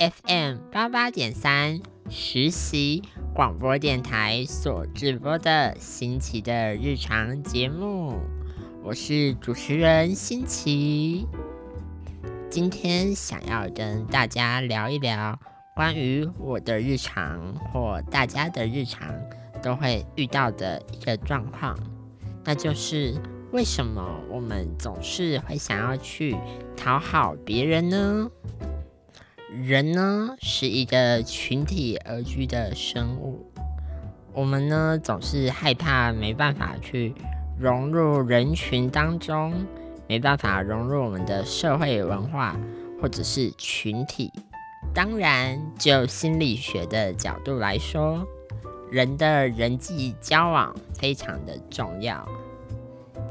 FM 八八点三实习广播电台所直播的新奇的日常节目。我是主持人新奇，今天想要跟大家聊一聊关于我的日常或大家的日常都会遇到的一个状况，那就是。为什么我们总是会想要去讨好别人呢？人呢是一个群体而居的生物，我们呢总是害怕没办法去融入人群当中，没办法融入我们的社会文化或者是群体。当然，就心理学的角度来说，人的人际交往非常的重要。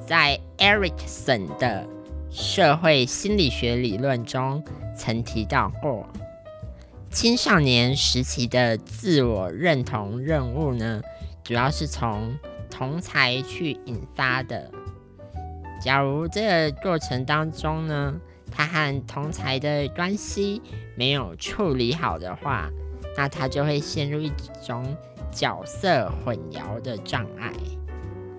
在 Erikson 的社会心理学理论中，曾提到过，青少年时期的自我认同任务呢，主要是从同才去引发的。假如这个过程当中呢，他和同才的关系没有处理好的话，那他就会陷入一种角色混淆的障碍。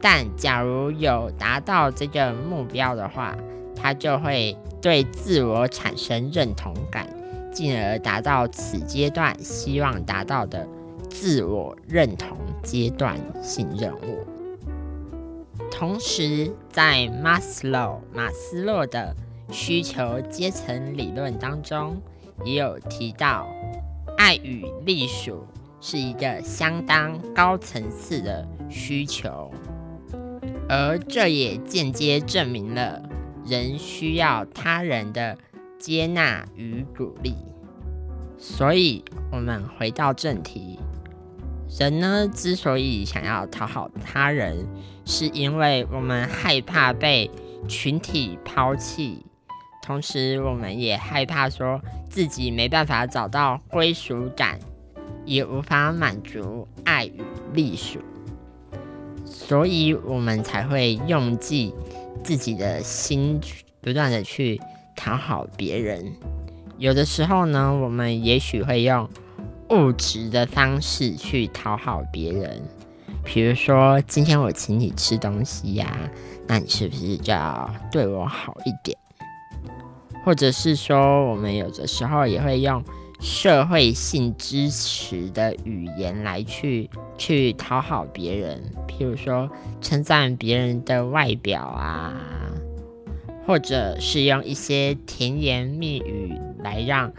但假如有达到这个目标的话，他就会对自我产生认同感，进而达到此阶段希望达到的自我认同阶段性任务。同时，在马斯洛马斯洛的需求阶层理论当中，也有提到，爱与隶属是一个相当高层次的需求。而这也间接证明了人需要他人的接纳与鼓励。所以，我们回到正题，人呢之所以想要讨好他人，是因为我们害怕被群体抛弃，同时我们也害怕说自己没办法找到归属感，也无法满足爱与隶属。所以我们才会用尽自己的心，不断的去讨好别人。有的时候呢，我们也许会用物质的方式去讨好别人，比如说今天我请你吃东西呀，那你是不是就要对我好一点？或者是说，我们有的时候也会用。社会性支持的语言来去去讨好别人，譬如说称赞别人的外表啊，或者是用一些甜言蜜语来让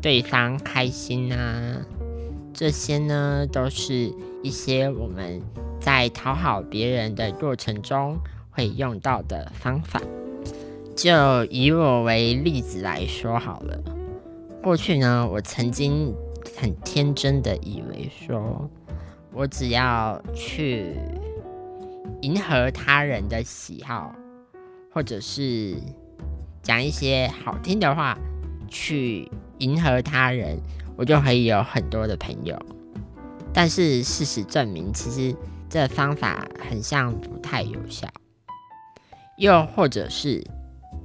对方开心啊，这些呢都是一些我们在讨好别人的过程中会用到的方法。就以我为例子来说好了。过去呢，我曾经很天真的以为说，我只要去迎合他人的喜好，或者是讲一些好听的话去迎合他人，我就可以有很多的朋友。但是事实证明，其实这方法很像不太有效，又或者是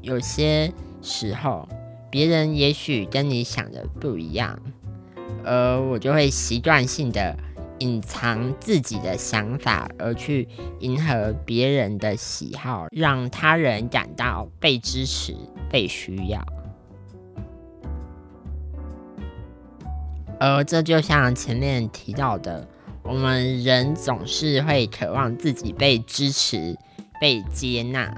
有些时候。别人也许跟你想的不一样，而我就会习惯性的隐藏自己的想法，而去迎合别人的喜好，让他人感到被支持、被需要。而这就像前面提到的，我们人总是会渴望自己被支持、被接纳。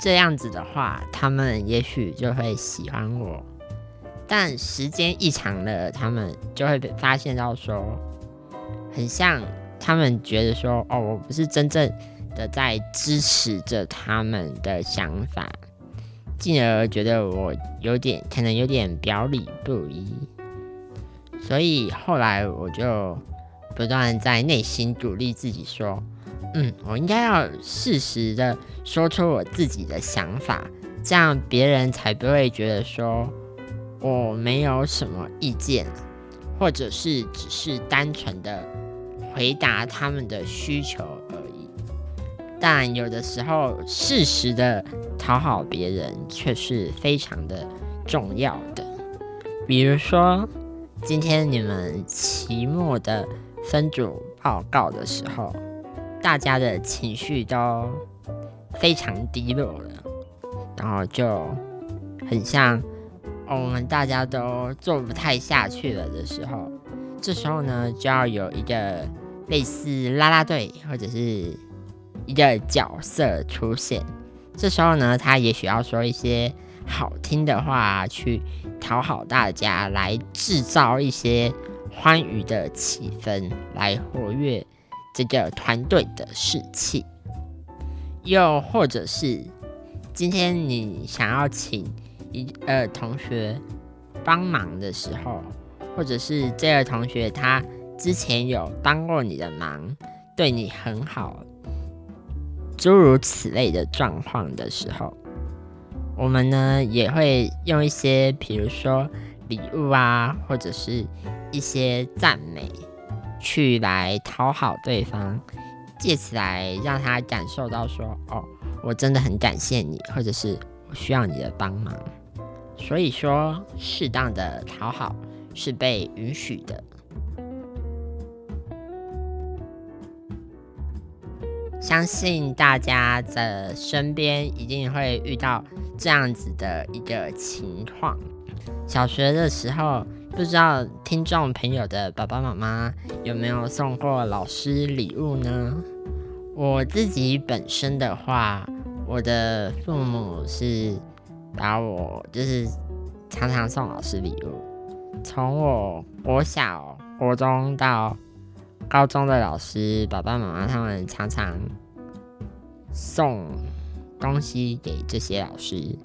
这样子的话，他们也许就会喜欢我，但时间一长了，他们就会被发现到说，很像他们觉得说，哦，我不是真正的在支持着他们的想法，进而觉得我有点可能有点表里不一，所以后来我就不断在内心鼓励自己说：“嗯，我应该要适时的说出我自己的想法，这样别人才不会觉得说我没有什么意见，或者是只是单纯的回答他们的需求而已。但有的时候，适时的。”讨好别人却是非常的重要的。比如说，今天你们期末的分组报告的时候，大家的情绪都非常低落了，然后就很像我们大家都做不太下去了的时候，这时候呢，就要有一个类似啦啦队或者是一个角色出现。这时候呢，他也许要说一些好听的话，去讨好大家，来制造一些欢愉的气氛，来活跃这个团队的士气。又或者是今天你想要请一呃同学帮忙的时候，或者是这个同学他之前有帮过你的忙，对你很好。诸如此类的状况的时候，我们呢也会用一些，比如说礼物啊，或者是一些赞美，去来讨好对方，借此来让他感受到说，哦，我真的很感谢你，或者是我需要你的帮忙。所以说，适当的讨好是被允许的。相信大家的身边一定会遇到这样子的一个情况。小学的时候，不知道听众朋友的爸爸妈妈有没有送过老师礼物呢？我自己本身的话，我的父母是把我就是常常送老师礼物，从我国小、国中到。高中的老师、爸爸妈妈他们常常送东西给这些老师，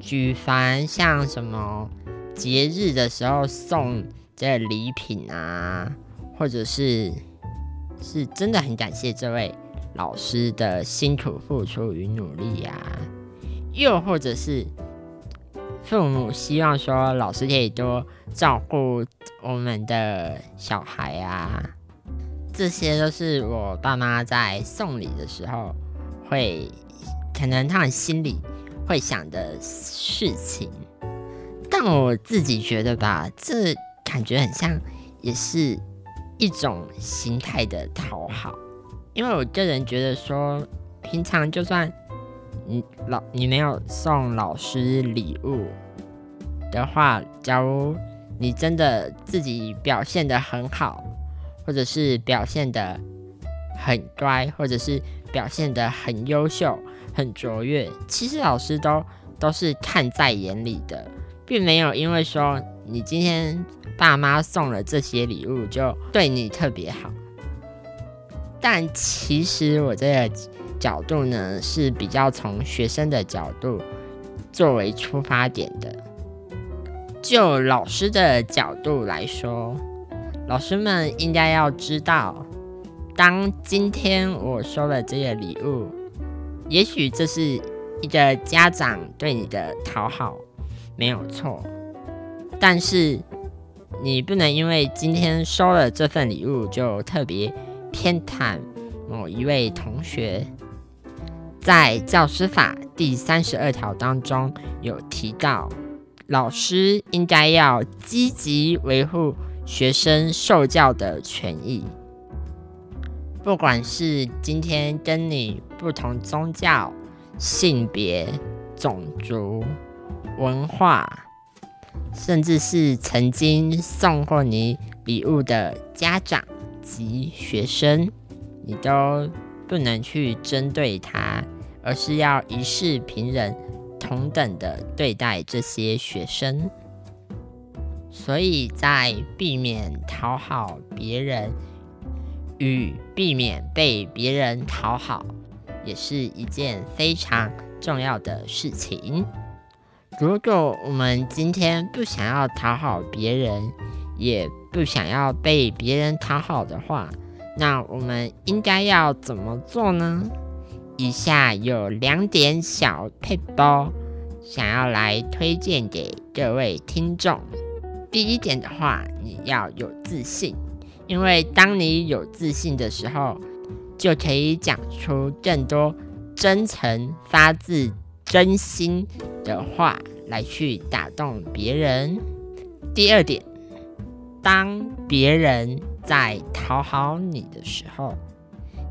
举凡像什么节日的时候送这礼品啊，或者是是真的很感谢这位老师的辛苦付出与努力呀，又或者是父母希望说老师可以多照顾我们的小孩啊。这些都是我爸妈在送礼的时候会，可能他们心里会想的事情，但我自己觉得吧，这感觉很像，也是一种心态的讨好。因为我个人觉得说，平常就算你老你没有送老师礼物的话，假如你真的自己表现的很好。或者是表现的很乖，或者是表现的很优秀、很卓越，其实老师都都是看在眼里的，并没有因为说你今天爸妈送了这些礼物就对你特别好。但其实我这个角度呢是比较从学生的角度作为出发点的，就老师的角度来说。老师们应该要知道，当今天我收了这个礼物，也许这是一个家长对你的讨好，没有错。但是你不能因为今天收了这份礼物，就特别偏袒某一位同学。在教师法第三十二条当中有提到，老师应该要积极维护。学生受教的权益，不管是今天跟你不同宗教、性别、种族、文化，甚至是曾经送过你礼物的家长及学生，你都不能去针对他，而是要一视平等、同等的对待这些学生。所以在避免讨好别人与避免被别人讨好，也是一件非常重要的事情。如果我们今天不想要讨好别人，也不想要被别人讨好的话，那我们应该要怎么做呢？以下有两点小配包，想要来推荐给各位听众。第一点的话，你要有自信，因为当你有自信的时候，就可以讲出更多真诚、发自真心的话来去打动别人。第二点，当别人在讨好你的时候，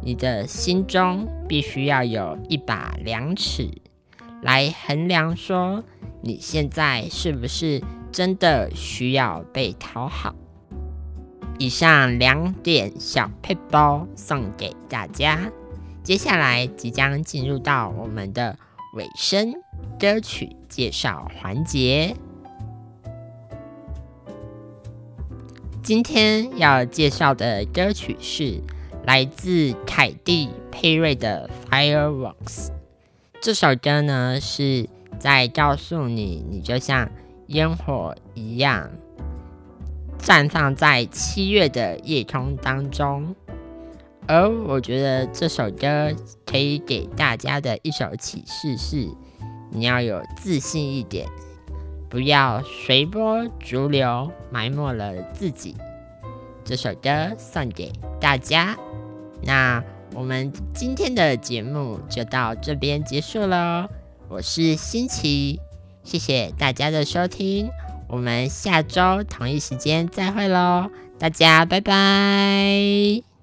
你的心中必须要有一把量尺，来衡量说你现在是不是真的需要被讨好。以上两点小配包送给大家，接下来即将进入到我们的尾声歌曲介绍环节。今天要介绍的歌曲是。来自凯蒂佩瑞的《Fireworks》这首歌呢，是在告诉你，你就像烟火一样，绽放在七月的夜空当中。而我觉得这首歌可以给大家的一首启示是：你要有自信一点，不要随波逐流，埋没了自己。这首歌送给大家。那我们今天的节目就到这边结束了。我是新奇，谢谢大家的收听，我们下周同一时间再会喽，大家拜拜。